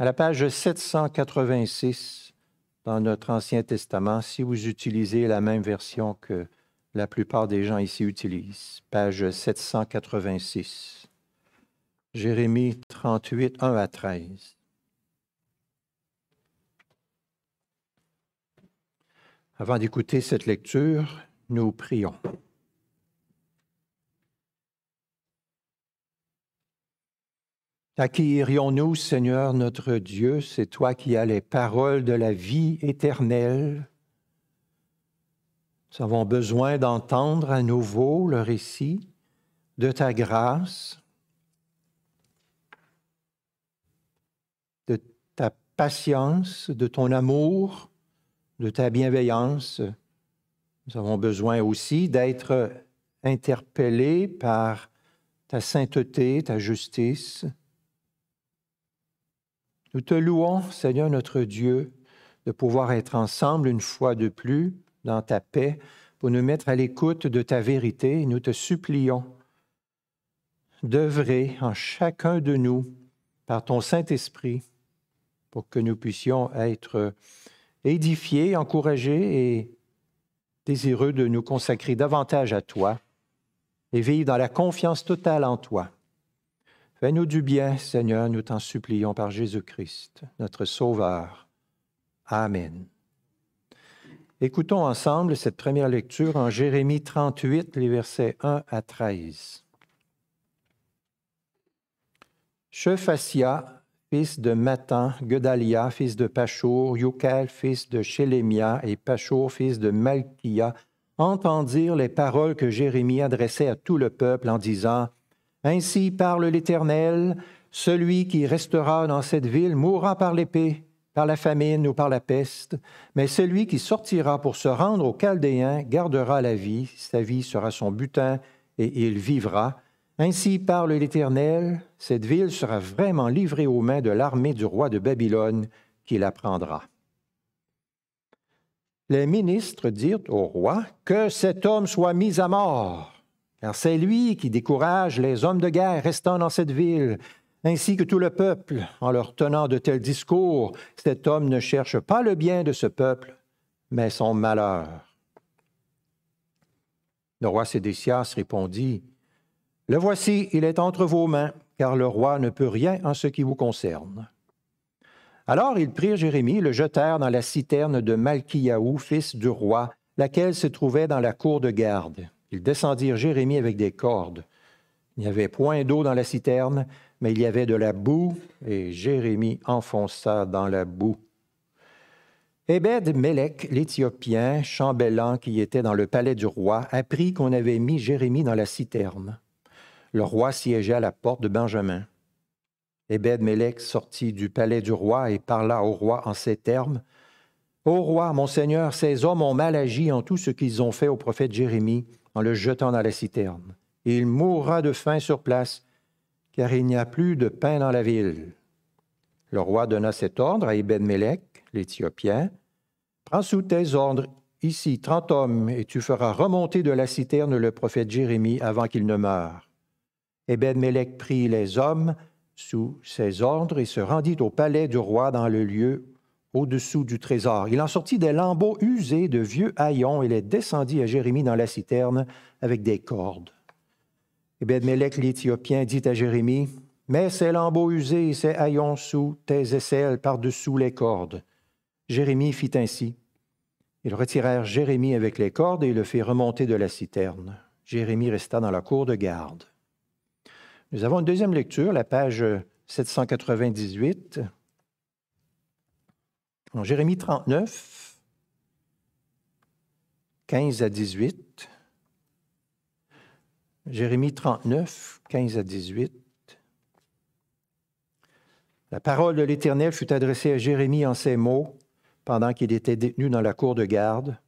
à la page 786 dans notre Ancien Testament, si vous utilisez la même version que la plupart des gens ici utilisent, page 786. Jérémie 38, 1 à 13. Avant d'écouter cette lecture, nous prions. Irions-nous, Seigneur notre Dieu? C'est toi qui as les paroles de la vie éternelle. Nous avons besoin d'entendre à nouveau le récit de ta grâce, de ta patience, de ton amour, de ta bienveillance. Nous avons besoin aussi d'être interpellés par ta sainteté, ta justice. Nous te louons, Seigneur notre Dieu, de pouvoir être ensemble une fois de plus dans ta paix pour nous mettre à l'écoute de ta vérité. Nous te supplions d'œuvrer en chacun de nous par ton Saint-Esprit pour que nous puissions être édifiés, encouragés et désireux de nous consacrer davantage à toi et vivre dans la confiance totale en toi. Fais-nous du bien, Seigneur, nous t'en supplions par Jésus-Christ, notre Sauveur. Amen. Écoutons ensemble cette première lecture en Jérémie 38, les versets 1 à 13. Shephasia, fils de Matan, Gedalia, fils de Pachour, Yukel, fils de Shélémia, et Pachour, fils de Malkia, entendirent les paroles que Jérémie adressait à tout le peuple en disant ainsi parle l'Éternel, celui qui restera dans cette ville mourra par l'épée, par la famine ou par la peste, mais celui qui sortira pour se rendre aux Chaldéens gardera la vie, sa vie sera son butin et il vivra. Ainsi parle l'Éternel, cette ville sera vraiment livrée aux mains de l'armée du roi de Babylone qui la prendra. Les ministres dirent au roi que cet homme soit mis à mort car c'est lui qui décourage les hommes de guerre restant dans cette ville, ainsi que tout le peuple, en leur tenant de tels discours. Cet homme ne cherche pas le bien de ce peuple, mais son malheur. Le roi Sédécias répondit, Le voici, il est entre vos mains, car le roi ne peut rien en ce qui vous concerne. Alors ils prirent Jérémie, le jetèrent dans la citerne de Malkiaou, fils du roi, laquelle se trouvait dans la cour de garde. Ils descendirent Jérémie avec des cordes. Il n'y avait point d'eau dans la citerne, mais il y avait de la boue, et Jérémie enfonça dans la boue. Ebed Melech, l'Éthiopien, chambellan qui était dans le palais du roi, apprit qu'on avait mis Jérémie dans la citerne. Le roi siégeait à la porte de Benjamin. Ebed Melech sortit du palais du roi et parla au roi en ces termes Ô roi, mon seigneur, ces hommes ont mal agi en tout ce qu'ils ont fait au prophète Jérémie en le jetant dans la citerne. il mourra de faim sur place, car il n'y a plus de pain dans la ville. Le roi donna cet ordre à Ebed-Mélec, l'Éthiopien. Prends sous tes ordres ici trente hommes, et tu feras remonter de la citerne le prophète Jérémie avant qu'il ne meure. Ebed-Mélec prit les hommes sous ses ordres et se rendit au palais du roi dans le lieu au-dessous du trésor. Il en sortit des lambeaux usés de vieux haillons et les descendit à Jérémie dans la citerne avec des cordes. Et Mélec l'Éthiopien dit à Jérémie, Mets ces lambeaux usés et ces haillons sous tes aisselles par-dessous les cordes. Jérémie fit ainsi. Ils retirèrent Jérémie avec les cordes et le firent remonter de la citerne. Jérémie resta dans la cour de garde. Nous avons une deuxième lecture, la page 798. Jérémie 39, 15 à 18. Jérémie 39, 15 à 18. La parole de l'Éternel fut adressée à Jérémie en ces mots pendant qu'il était détenu dans la cour de garde.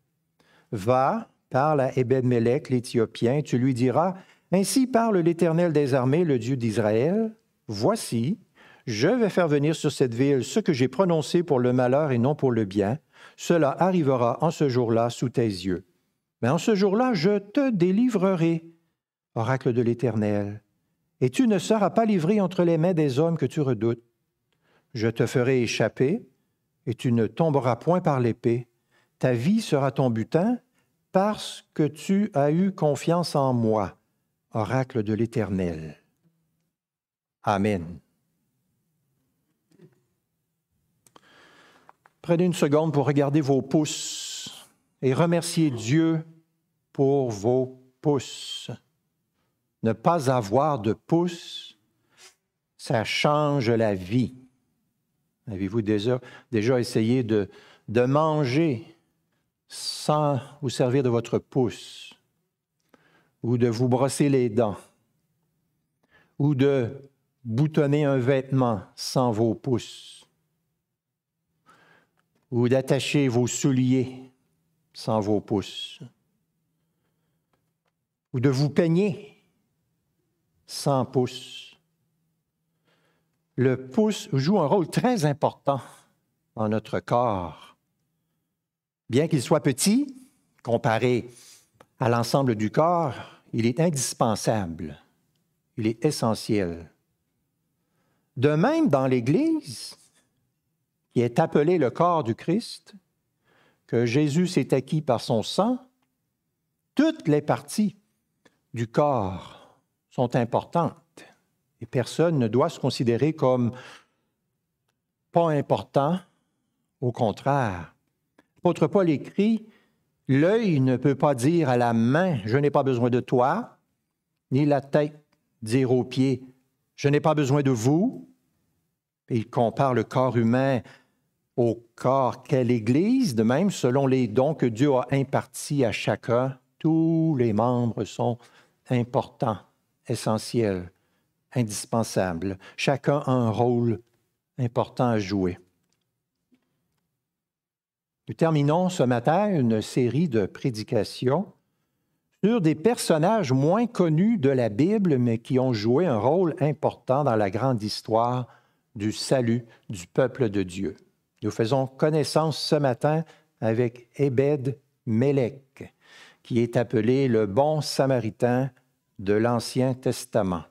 Va, parle à Ebed-Melech, l'Éthiopien, tu lui diras Ainsi parle l'Éternel des armées, le Dieu d'Israël. Voici, je vais faire venir sur cette ville ce que j'ai prononcé pour le malheur et non pour le bien. Cela arrivera en ce jour-là sous tes yeux. Mais en ce jour-là, je te délivrerai, oracle de l'Éternel, et tu ne seras pas livré entre les mains des hommes que tu redoutes. je te ferai échapper, et tu ne tomberas point par l'épée. Ta vie sera ton butin, parce que tu as eu confiance en moi, oracle de l'Éternel. Amen. Prenez une seconde pour regarder vos pouces et remercier Dieu pour vos pouces. Ne pas avoir de pouces, ça change la vie. Avez-vous déjà, essayé de manger sans vous servir de votre pouce, ou de vous brosser les dents, ou de boutonner un vêtement sans vos pouces, ou d'attacher vos souliers sans vos pouces, ou de vous peigner sans pouces. Le pouce joue un rôle très important dans notre corps. Bien qu'il soit petit, comparé à l'ensemble du corps, il est indispensable, il est essentiel. De même, dans l'Église, qui est appelée le corps du Christ, que Jésus s'est acquis par son sang, toutes les parties du corps sont importantes et personne ne doit se considérer comme pas important, au contraire. L'apôtre Paul écrit, L'œil ne peut pas dire à la main, je n'ai pas besoin de toi, ni la tête dire aux pieds, je n'ai pas besoin de vous. il compare le corps humain au corps qu'est l'Église, de même, selon les dons que Dieu a impartis à chacun, tous les membres sont importants, essentiels, indispensables. Chacun a un rôle important à jouer. Nous terminons ce matin une série de prédications sur des personnages moins connus de la Bible, mais qui ont joué un rôle important dans la grande histoire du salut du peuple de Dieu. Nous faisons connaissance ce matin avec Ebed Melech, qui est appelé le bon samaritain de l'Ancien Testament.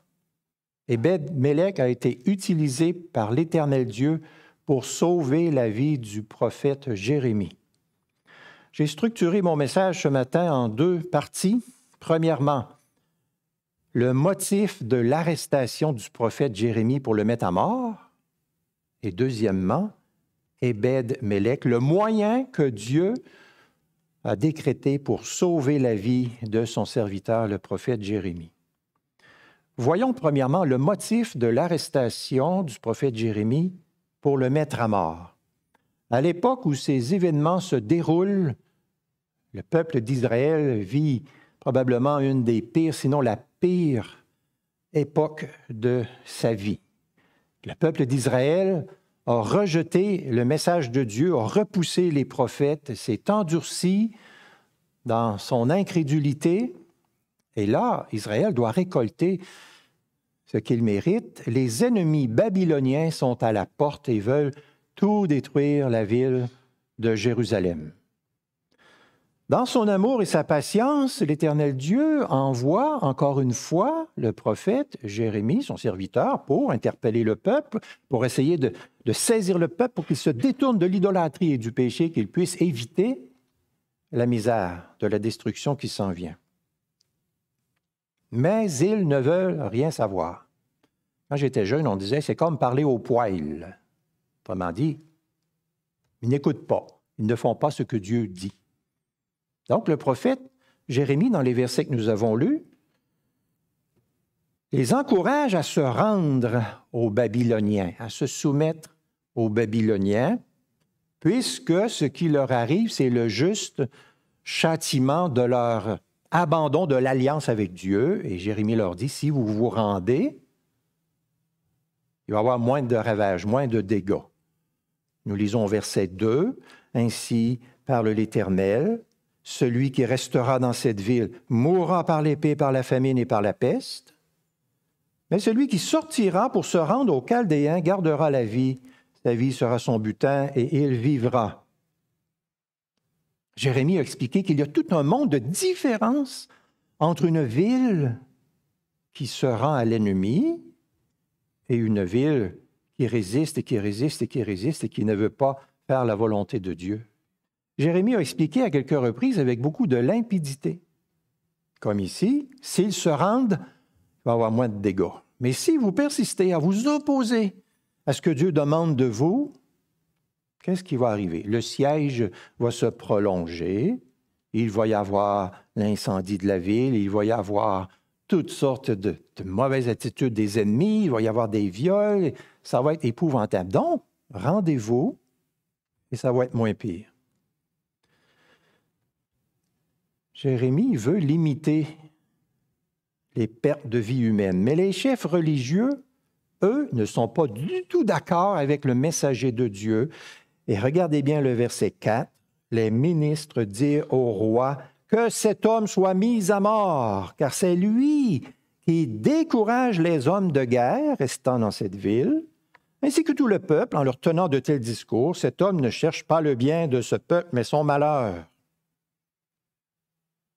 Ebed Melech a été utilisé par l'Éternel Dieu pour sauver la vie du prophète Jérémie. J'ai structuré mon message ce matin en deux parties. Premièrement, le motif de l'arrestation du prophète Jérémie pour le mettre à mort. Et deuxièmement, Ebed Melech, le moyen que Dieu a décrété pour sauver la vie de son serviteur, le prophète Jérémie. Voyons premièrement le motif de l'arrestation du prophète Jérémie pour le mettre à mort. À l'époque où ces événements se déroulent, le peuple d'Israël vit probablement une des pires, sinon la pire époque de sa vie. Le peuple d'Israël a rejeté le message de Dieu, a repoussé les prophètes, s'est endurci dans son incrédulité. Et là, Israël doit récolter ce qu'il mérite. Les ennemis babyloniens sont à la porte et veulent tout détruire la ville de Jérusalem. Dans son amour et sa patience, l'Éternel Dieu envoie encore une fois le prophète Jérémie, son serviteur, pour interpeller le peuple, pour essayer de, saisir le peuple, pour qu'il se détourne de l'idolâtrie et du péché, qu'il puisse éviter la misère, de la destruction qui s'en vient. Mais ils ne veulent rien savoir. Quand j'étais jeune, on disait c'est comme parler au poil. Autrement dit, ils n'écoutent pas, ils ne font pas ce que Dieu dit. Donc, le prophète Jérémie, dans les versets que nous avons lus, les encourage à se rendre aux Babyloniens, à se soumettre aux Babyloniens, puisque ce qui leur arrive, c'est le juste châtiment de leur abandon de l'alliance avec Dieu. Et Jérémie leur dit, si vous vous rendez, il va y avoir moins de ravages, moins de dégâts. Nous lisons verset 2, Ainsi parle l'Éternel, celui qui restera dans cette ville mourra par l'épée, par la famine et par la peste. Mais celui qui sortira pour se rendre aux Chaldéens gardera la vie. Sa vie sera son butin et il vivra. Jérémie a expliqué qu'il y a tout un monde de différence entre une ville qui se rend à l'ennemi et une ville qui résiste et qui résiste et qui résiste et qui ne veut pas faire la volonté de Dieu. Jérémie a expliqué à quelques reprises avec beaucoup de limpidité. Comme ici, s'ils se rendent, il va y avoir moins de dégâts. Mais si vous persistez à vous opposer à ce que Dieu demande de vous, qu'est-ce qui va arriver? Le siège va se prolonger, il va y avoir l'incendie de la ville, il va y avoir toutes sortes de, mauvaises attitudes des ennemis, il va y avoir des viols, ça va être épouvantable. Donc, rendez-vous et ça va être moins pire. Jérémie veut limiter les pertes de vie humaine, mais les chefs religieux, eux, ne sont pas du tout d'accord avec le messager de Dieu. Et regardez bien le verset 4. Les ministres dirent au roi que cet homme soit mis à mort, car c'est lui qui décourage les hommes de guerre restant dans cette ville, ainsi que tout le peuple en leur tenant de tels discours. Cet homme ne cherche pas le bien de ce peuple, mais son malheur.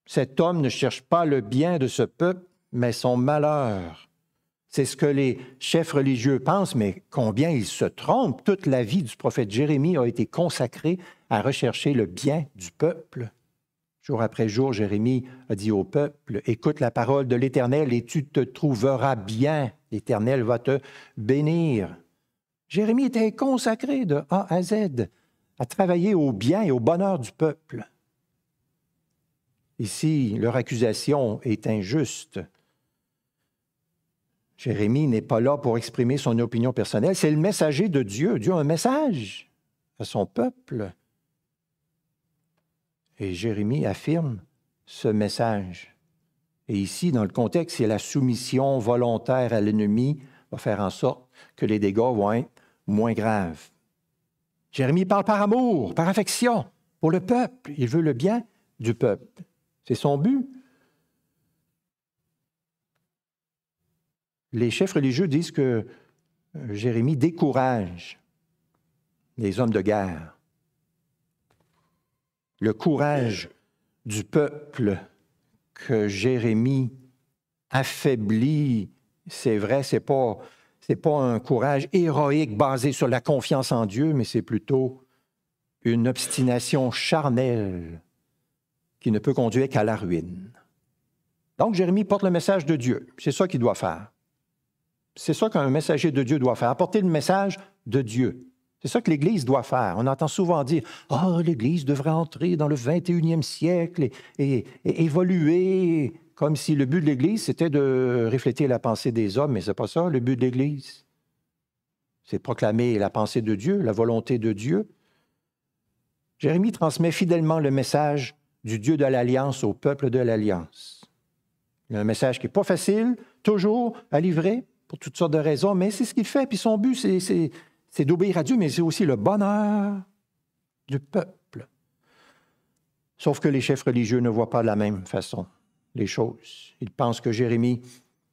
Cet homme ne cherche pas le bien de ce peuple, mais son malheur. C'est ce que les chefs religieux pensent, mais combien ils se trompent. Toute la vie du prophète Jérémie a été consacrée à rechercher le bien du peuple. Jour après jour, Jérémie a dit au peuple, écoute la parole de l'Éternel et tu te trouveras bien. L'Éternel va te bénir. Jérémie était consacré de A à Z à travailler au bien et au bonheur du peuple. Ici, leur accusation est injuste. Jérémie n'est pas là pour exprimer son opinion personnelle, c'est le messager de Dieu. Dieu a un message à son peuple. Et Jérémie affirme ce message. Et ici, dans le contexte, c'est la soumission volontaire à l'ennemi va faire en sorte que les dégâts vont être moins graves. Jérémie parle par amour, par affection pour le peuple. Il veut le bien du peuple. C'est son but. Les chefs religieux disent que euh, Jérémie décourage les hommes de guerre. Le courage du peuple que Jérémie affaiblit, c'est vrai, c'est c'est pas un courage héroïque basé sur la confiance en Dieu, mais c'est plutôt une obstination charnelle qui ne peut conduire qu'à la ruine. Donc Jérémie porte le message de Dieu. C'est ça qu'il doit faire. C'est ça qu'un messager de Dieu doit faire, apporter le message de Dieu. C'est ça que l'Église doit faire. On entend souvent dire Ah, oh, l'Église devrait entrer dans le 21e siècle et, évoluer, comme si le but de l'Église, c'était de refléter la pensée des hommes, mais ce n'est pas ça le but de l'Église. C'est proclamer la pensée de Dieu, la volonté de Dieu. Jérémie transmet fidèlement le message du Dieu de l'Alliance au peuple de l'Alliance. Il un message qui n'est pas facile, toujours à livrer, pour toutes sortes de raisons, mais c'est ce qu'il fait. Puis son but, c'est d'obéir à Dieu, mais c'est aussi le bonheur du peuple. Sauf que les chefs religieux ne voient pas de la même façon les choses. Ils pensent que Jérémie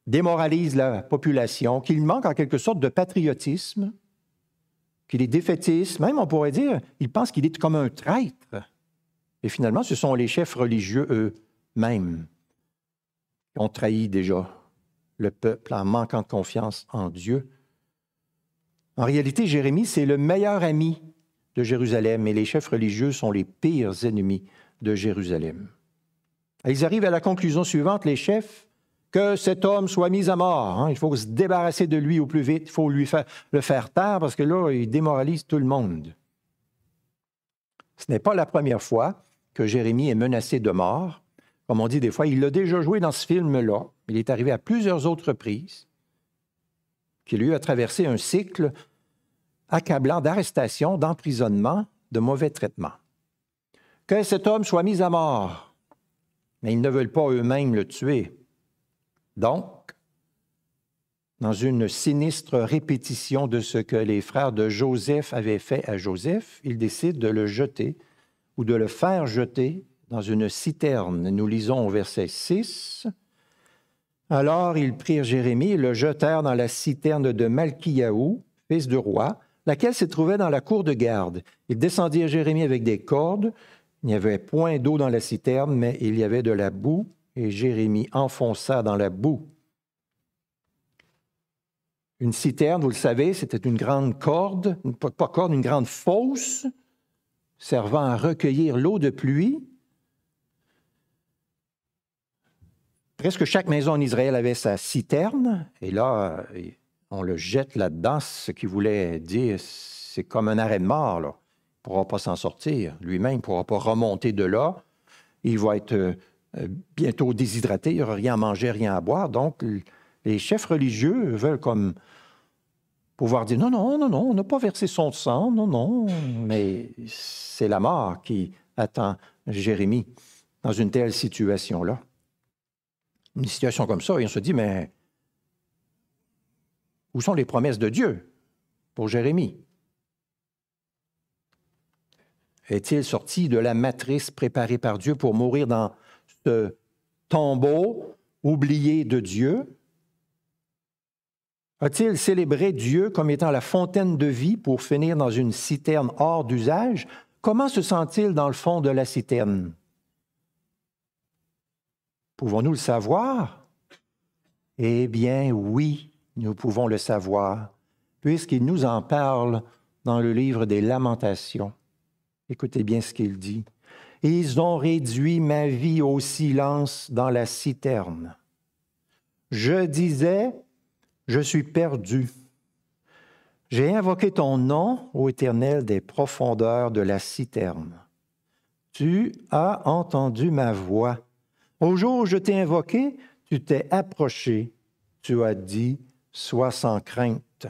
démoralise la population, qu'il manque en quelque sorte de patriotisme, qu'il est défaitiste, même on pourrait dire, ils pensent qu'il est comme un traître. Et finalement, ce sont les chefs religieux eux-mêmes qui ont trahi déjà le peuple en manquant de confiance en Dieu. En réalité, Jérémie, c'est le meilleur ami de Jérusalem et les chefs religieux sont les pires ennemis de Jérusalem. ils arrivent à la conclusion suivante, les chefs, que cet homme soit mis à mort. Hein. Il faut se débarrasser de lui au plus vite. Il faut lui le faire taire parce que là, il démoralise tout le monde. Ce n'est pas la première fois que Jérémie est menacé de mort. Comme on dit des fois, il l'a déjà joué dans ce film-là. Il est arrivé à plusieurs autres reprises qu'il lui a traversé un cycle accablant d'arrestation, d'emprisonnement, de mauvais traitements. Que cet homme soit mis à mort, mais ils ne veulent pas eux-mêmes le tuer. Donc, dans une sinistre répétition de ce que les frères de Joseph avaient fait à Joseph, ils décident de le jeter ou de le faire jeter dans une citerne. Nous lisons au verset 6. Alors ils prirent Jérémie et le jetèrent dans la citerne de Malkiaou, fils du roi, laquelle se trouvait dans la cour de garde. Ils descendirent Jérémie avec des cordes. Il n'y avait point d'eau dans la citerne, mais il y avait de la boue, et Jérémie enfonça dans la boue Une citerne, vous le savez, c'était une grande corde, pas corde, une grande fosse servant à recueillir l'eau de pluie. Presque chaque maison en Israël avait sa citerne, et là, on le jette là-dedans, ce qui voulait dire, c'est comme un arrêt de mort. Il ne pourra pas s'en sortir. Lui-même ne pourra pas remonter de là. Il va être euh, bientôt déshydraté, il n'y aura rien à manger, rien à boire. Donc, les chefs religieux veulent comme pouvoir dire non, non, non, non, on n'a pas versé son sang, non, non, mais c'est la mort qui attend Jérémie dans une telle situation-là. Une situation comme ça, et on se dit, mais où sont les promesses de Dieu pour Jérémie? Est-il sorti de la matrice préparée par Dieu pour mourir dans ce tombeau oublié de Dieu? A-t-il célébré Dieu comme étant la fontaine de vie pour finir dans une citerne hors d'usage? Comment se sent-il dans le fond de la citerne? Pouvons-nous le savoir? Eh bien oui, nous pouvons le savoir, puisqu'il nous en parle dans le livre des lamentations. Écoutez bien ce qu'il dit. Ils ont réduit ma vie au silence dans la citerne. Je disais, je suis perdu. J'ai invoqué ton nom, ô Éternel, des profondeurs de la citerne. Tu as entendu ma voix. Au jour où je t'ai invoqué, tu t'es approché. Tu as dit, sois sans crainte.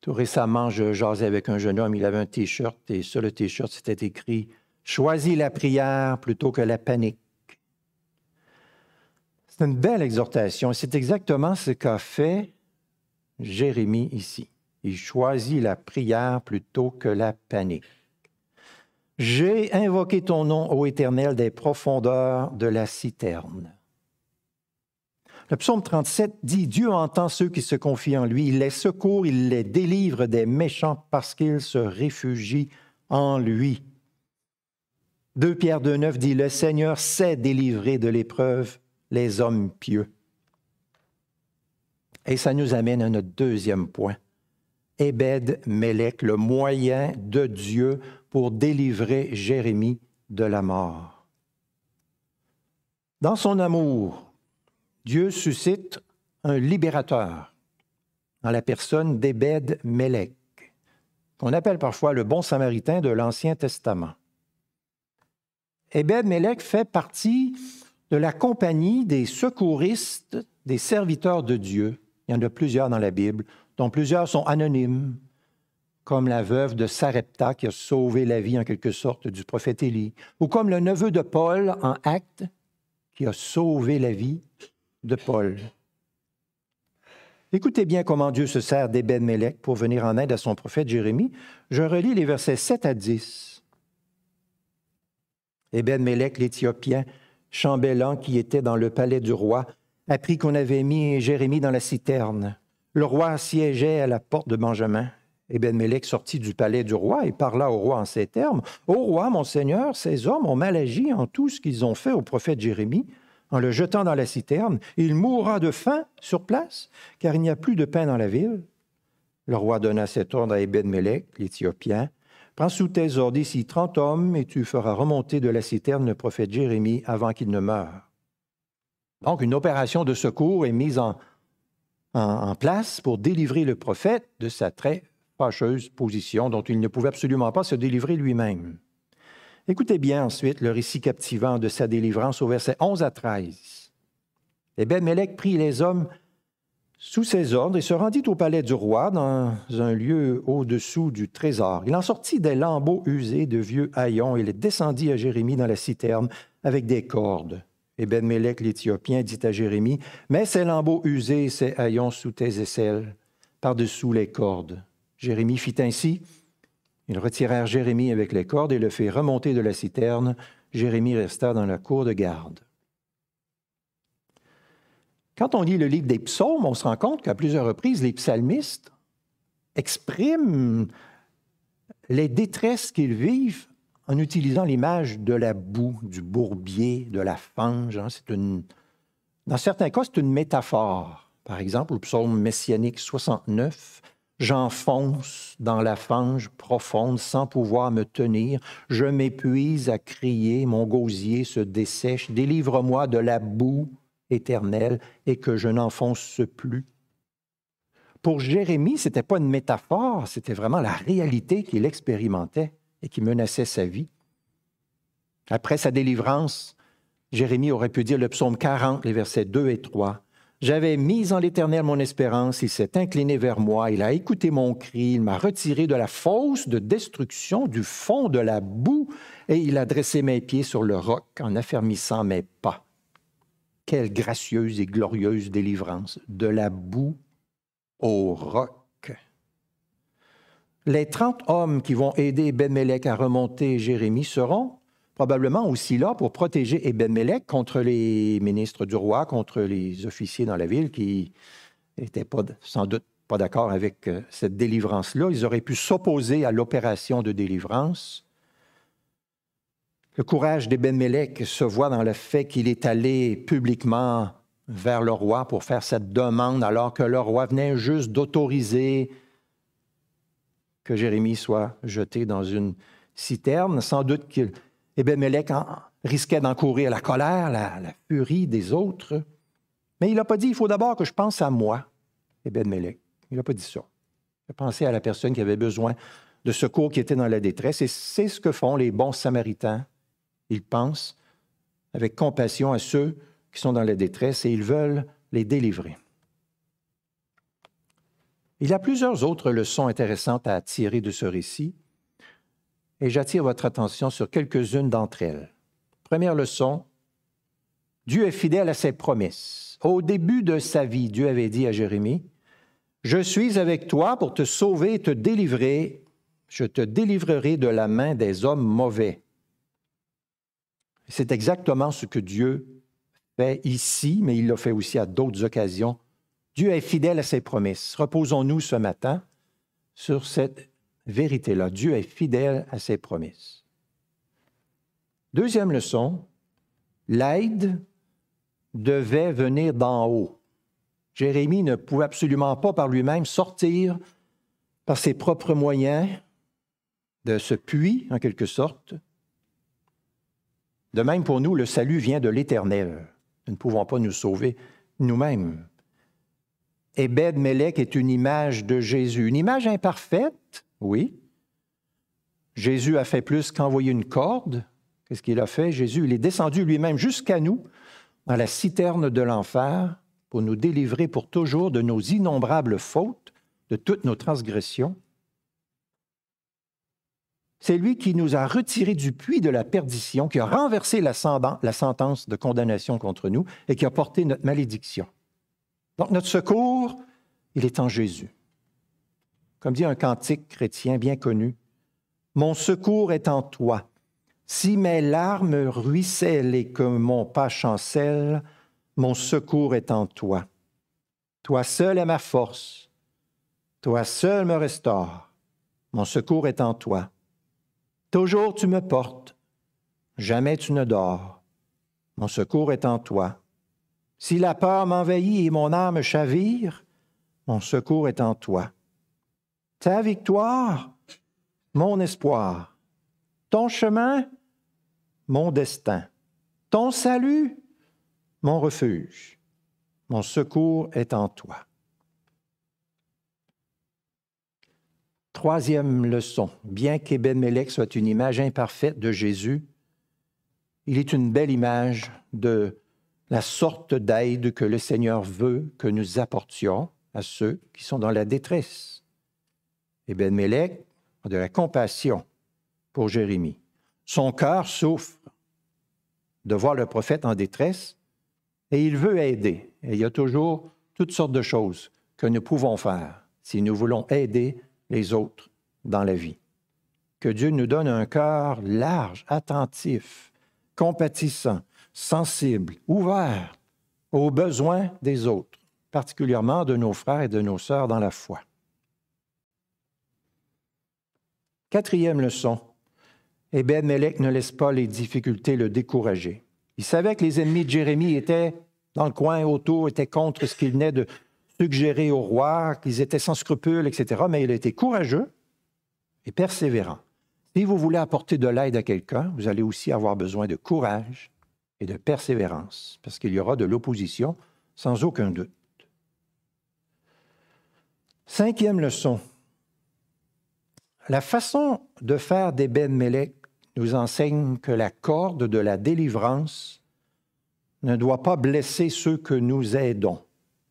Tout récemment, je jasais avec un jeune homme, il avait un t-shirt et sur le t-shirt, c'était écrit Choisis la prière plutôt que la panique. C'est une belle exhortation. C'est exactement ce qu'a fait Jérémie ici. Il choisit la prière plutôt que la panique. J'ai invoqué ton nom, ô Éternel, des profondeurs de la citerne. Le psaume 37 dit, Dieu entend ceux qui se confient en lui, il les secourt, il les délivre des méchants parce qu'ils se réfugient en lui. 2 Pierre 2.9 dit, Le Seigneur sait délivrer de l'épreuve les hommes pieux. Et ça nous amène à notre deuxième point. Ebed Melech, le moyen de Dieu pour délivrer Jérémie de la mort. Dans son amour, Dieu suscite un libérateur dans la personne d'Ebed Melech, qu'on appelle parfois le bon samaritain de l'Ancien Testament. Ebed Melech fait partie de la compagnie des secouristes, des serviteurs de Dieu. Il y en a plusieurs dans la Bible, dont plusieurs sont anonymes, comme la veuve de Sarepta qui a sauvé la vie en quelque sorte du prophète Élie, ou comme le neveu de Paul en Actes qui a sauvé la vie de Paul. Écoutez bien comment Dieu se sert d'Eben Melech pour venir en aide à son prophète Jérémie. Je relis les versets 7 à 10. Eben Melech, l'Éthiopien, chambellan qui était dans le palais du roi, apprit qu'on avait mis Jérémie dans la citerne. Le roi siégeait à la porte de Benjamin. Et Ben-Mélec sortit du palais du roi et parla au roi en ces termes Ô roi, mon seigneur, ces hommes ont mal agi en tout ce qu'ils ont fait au prophète Jérémie. En le jetant dans la citerne, il mourra de faim sur place, car il n'y a plus de pain dans la ville. Le roi donna cet ordre à Ebed-Mélec, l'Éthiopien Prends sous tes ordres ici trente hommes et tu feras remonter de la citerne le prophète Jérémie avant qu'il ne meure. Donc, une opération de secours est mise en, place pour délivrer le prophète de sa très fâcheuse position dont il ne pouvait absolument pas se délivrer lui-même. Écoutez bien ensuite le récit captivant de sa délivrance au verset 11 à 13. Et Ben Mélec prit les hommes sous ses ordres et se rendit au palais du roi dans un lieu au-dessous du trésor. Il en sortit des lambeaux usés de vieux haillons et les descendit à Jérémie dans la citerne avec des cordes. Et ben Mélec l'Éthiopien dit à Jérémie, Mets ces lambeaux usés ces haillons sous tes aisselles, par-dessous les cordes. Jérémie fit ainsi. Ils retirèrent Jérémie avec les cordes et le firent remonter de la citerne. Jérémie resta dans la cour de garde. Quand on lit le livre des psaumes, on se rend compte qu'à plusieurs reprises, les psalmistes expriment les détresses qu'ils vivent en utilisant l'image de la boue, du bourbier, de la fange. Hein. Dans certains cas, c'est une métaphore. Par exemple, le psaume messianique 69, J'enfonce dans la fange profonde sans pouvoir me tenir. Je m'épuise à crier, mon gosier se dessèche. Délivre-moi de la boue éternelle et que je n'enfonce plus. Pour Jérémie, ce n'était pas une métaphore, c'était vraiment la réalité qu'il expérimentait et qui menaçait sa vie. Après sa délivrance, Jérémie aurait pu dire le psaume 40, les versets 2 et 3. J'avais mis en l'Éternel mon espérance, il s'est incliné vers moi, il a écouté mon cri, il m'a retiré de la fosse de destruction, du fond de la boue, et il a dressé mes pieds sur le roc en affermissant mes pas. Quelle gracieuse et glorieuse délivrance, de la boue au roc. Les trente hommes qui vont aider Ben-Mélec à remonter Jérémie seront probablement aussi là pour protéger Eben-Melech contre les ministres du roi, contre les officiers dans la ville qui n'étaient pas, sans doute pas d'accord avec euh, cette délivrance-là. Ils auraient pu s'opposer à l'opération de délivrance. Le courage d'Eben-Melech se voit dans le fait qu'il est allé publiquement vers le roi pour faire cette demande alors que le roi venait juste d'autoriser que Jérémie soit jeté dans une citerne. Sans doute qu'il et Bémélec risquait d'encourir la colère, la, furie des autres. Mais il n'a pas dit, il faut d'abord que je pense à moi, et Il n'a pas dit ça. Il a pensé à la personne qui avait besoin de secours, qui était dans la détresse. Et c'est ce que font les bons samaritains. Ils pensent avec compassion à ceux qui sont dans la détresse et ils veulent les délivrer. Il y a plusieurs autres leçons intéressantes à tirer de ce récit et j'attire votre attention sur quelques-unes d'entre elles. Première leçon, Dieu est fidèle à ses promesses. Au début de sa vie, Dieu avait dit à Jérémie, Je suis avec toi pour te sauver et te délivrer. Je te délivrerai de la main des hommes mauvais. C'est exactement ce que Dieu fait ici, mais il l'a fait aussi à d'autres occasions. Dieu est fidèle à ses promesses. Reposons-nous ce matin sur cette vérité-là. Dieu est fidèle à ses promesses. Deuxième leçon, l'aide devait venir d'en haut. Jérémie ne pouvait absolument pas par lui-même sortir par ses propres moyens de ce puits, en quelque sorte. De même pour nous, le salut vient de l'Éternel. Nous ne pouvons pas nous sauver nous-mêmes. Ebed Melech est une image de Jésus, une image imparfaite, oui. Jésus a fait plus qu'envoyer une corde. Qu'est-ce qu'il a fait? Jésus, il est descendu lui-même jusqu'à nous, dans la citerne de l'enfer, pour nous délivrer pour toujours de nos innombrables fautes, de toutes nos transgressions. C'est lui qui nous a retirés du puits de la perdition, qui a renversé la, sentence de condamnation contre nous et qui a porté notre malédiction. Donc notre secours, il est en Jésus comme dit un cantique chrétien bien connu, Mon secours est en toi. Si mes larmes ruissellent et que mon pas chancelle, mon secours est en toi. Toi seul est ma force. Toi seul me restaure. Mon secours est en toi. Toujours tu me portes. Jamais tu ne dors. Mon secours est en toi. Si la peur m'envahit et mon âme chavire, mon secours est en toi. Ta victoire, mon espoir. Ton chemin, mon destin. Ton salut, mon refuge. Mon secours est en toi. Troisième leçon. Bien qu'Eben soit une image imparfaite de Jésus, il est une belle image de la sorte d'aide que le Seigneur veut que nous apportions à ceux qui sont dans la détresse. Ben a de la compassion pour Jérémie. Son cœur souffre de voir le prophète en détresse et il veut aider. Et il y a toujours toutes sortes de choses que nous pouvons faire si nous voulons aider les autres dans la vie. Que Dieu nous donne un cœur large, attentif, compatissant, sensible, ouvert aux besoins des autres, particulièrement de nos frères et de nos sœurs dans la foi. Quatrième leçon. Ebed-Melech ne laisse pas les difficultés le décourager. Il savait que les ennemis de Jérémie étaient dans le coin autour étaient contre ce qu'il venait de suggérer au roi, qu'ils étaient sans scrupules, etc. Mais il a été courageux et persévérant. Si vous voulez apporter de l'aide à quelqu'un, vous allez aussi avoir besoin de courage et de persévérance, parce qu'il y aura de l'opposition sans aucun doute. Cinquième leçon. La façon de faire d'Eben Melech nous enseigne que la corde de la délivrance ne doit pas blesser ceux que nous aidons.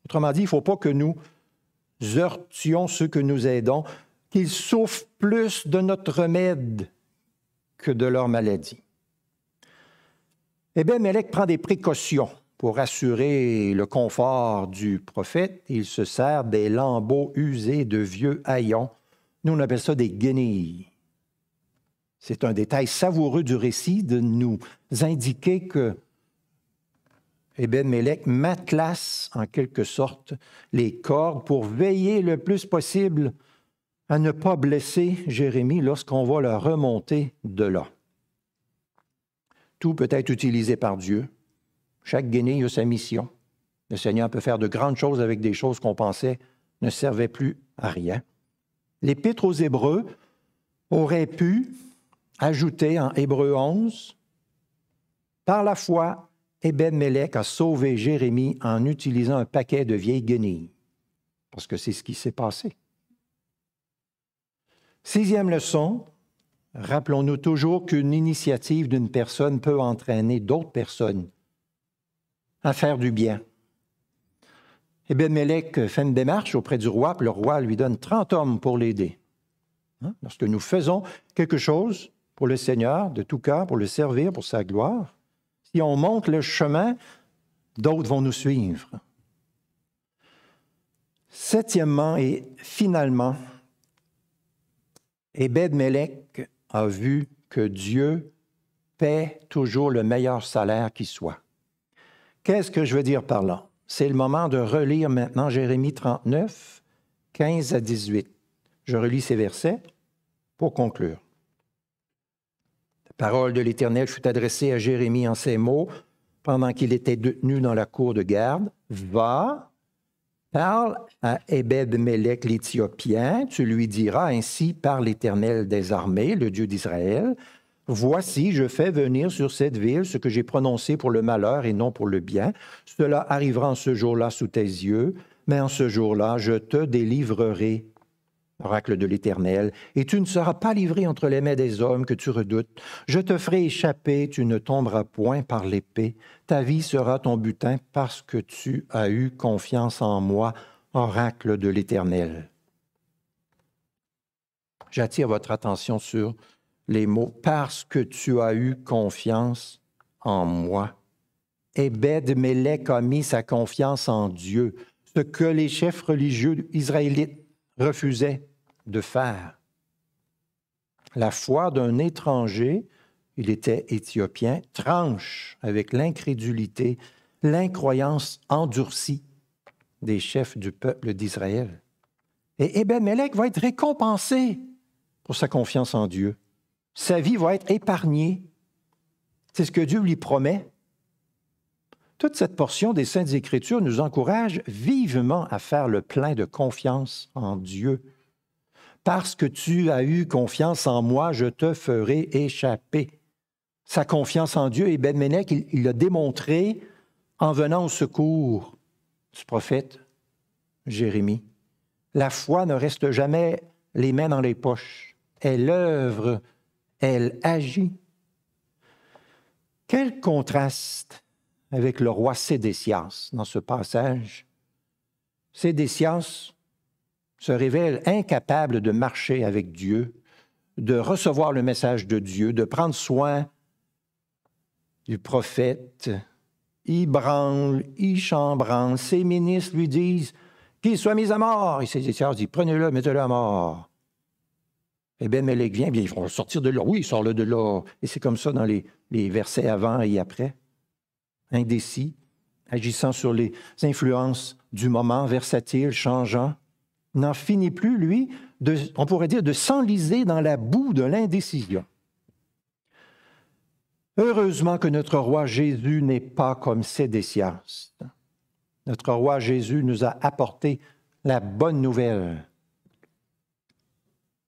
Autrement dit, il ne faut pas que nous heurtions ceux que nous aidons, qu'ils souffrent plus de notre remède que de leur maladie. Eh bien, Mélec prend des précautions pour assurer le confort du prophète. Il se sert des lambeaux usés de vieux haillons. Nous, on appelle ça des guenilles. C'est un détail savoureux du récit de nous indiquer que Eben Melech matelasse en quelque sorte les cordes pour veiller le plus possible à ne pas blesser Jérémie lorsqu'on va la remonter de là. Tout peut être utilisé par Dieu. Chaque guinée a sa mission. Le Seigneur peut faire de grandes choses avec des choses qu'on pensait ne servaient plus à rien. L'Épître aux Hébreux aurait pu ajouter en Hébreu 11, Par la foi, Eben Melech a sauvé Jérémie en utilisant un paquet de vieilles guenilles, parce que c'est ce qui s'est passé. Sixième leçon, rappelons-nous toujours qu'une initiative d'une personne peut entraîner d'autres personnes à faire du bien. Eben Melech fait une démarche auprès du roi, puis le roi lui donne 30 hommes pour l'aider. Hein? Lorsque nous faisons quelque chose pour le Seigneur, de tout cœur, pour le servir, pour sa gloire, si on monte le chemin, d'autres vont nous suivre. Septièmement et finalement, Ebed Melech a vu que Dieu paie toujours le meilleur salaire qui soit. Qu'est-ce que je veux dire par là? C'est le moment de relire maintenant Jérémie 39, 15 à 18. Je relis ces versets pour conclure. Parole de l'Éternel fut adressée à Jérémie en ces mots pendant qu'il était détenu dans la cour de garde. Va, Parle à Ebed-Melech l'Éthiopien, tu lui diras ainsi par l'Éternel des armées, le Dieu d'Israël, Voici, je fais venir sur cette ville ce que j'ai prononcé pour le malheur et non pour le bien. Cela arrivera en ce jour-là sous tes yeux, mais en ce jour-là, je te délivrerai, oracle de l'Éternel, et tu ne seras pas livré entre les mains des hommes que tu redoutes. Je te ferai échapper, tu ne tomberas point par l'épée. Ta vie sera ton butin parce que tu as eu confiance en moi, oracle de l'Éternel. J'attire votre attention sur les mots parce que tu as eu confiance en moi. Ebed Melech a mis sa confiance en Dieu, ce que les chefs religieux israélites refusaient de faire. La foi d'un étranger, il était éthiopien, tranche avec l'incrédulité, l'incroyance endurcie des chefs du peuple d'Israël. Et Ebed Melech va être récompensé pour sa confiance en Dieu sa vie va être épargnée. C'est ce que Dieu lui promet. Toute cette portion des Saintes Écritures nous encourage vivement à faire le plein de confiance en Dieu. Parce que tu as eu confiance en moi, je te ferai échapper. Sa confiance en Dieu, et Ben il l'a démontré en venant au secours du prophète Jérémie. La foi ne reste jamais les mains dans les poches. Elle œuvre elle agit. Quel contraste avec le roi Sédécias dans ce passage. Sédécias se révèle incapable de marcher avec Dieu, de recevoir le message de Dieu, de prendre soin du prophète. Il branle, il chambranle. Ses ministres lui disent qu'il soit mis à mort. Et Sédécias dit Prenez-le, mettez-le à mort. Eh bien, Mélèque vient, bien, ils vont sortir de là. Oui, sort-le de là. Et c'est comme ça dans les, versets avant et après. Indécis, agissant sur les influences du moment, versatile, changeant. N'en finit plus, lui, on pourrait dire, de s'enliser dans la boue de l'indécision. Heureusement que notre roi Jésus n'est pas comme Sédécias. Notre roi Jésus nous a apporté la bonne nouvelle.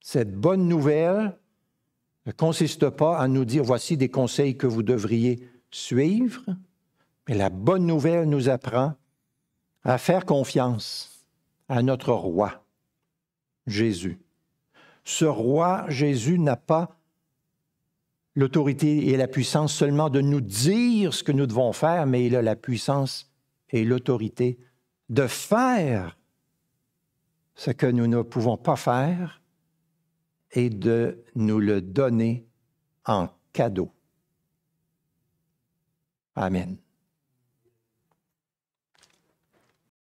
Cette bonne nouvelle ne consiste pas à nous dire voici des conseils que vous devriez suivre, mais la bonne nouvelle nous apprend à faire confiance à notre roi, Jésus. Ce roi Jésus n'a pas l'autorité et la puissance seulement de nous dire ce que nous devons faire, mais il a la puissance et l'autorité de faire ce que nous ne pouvons pas faire et de nous le donner en cadeau. Amen.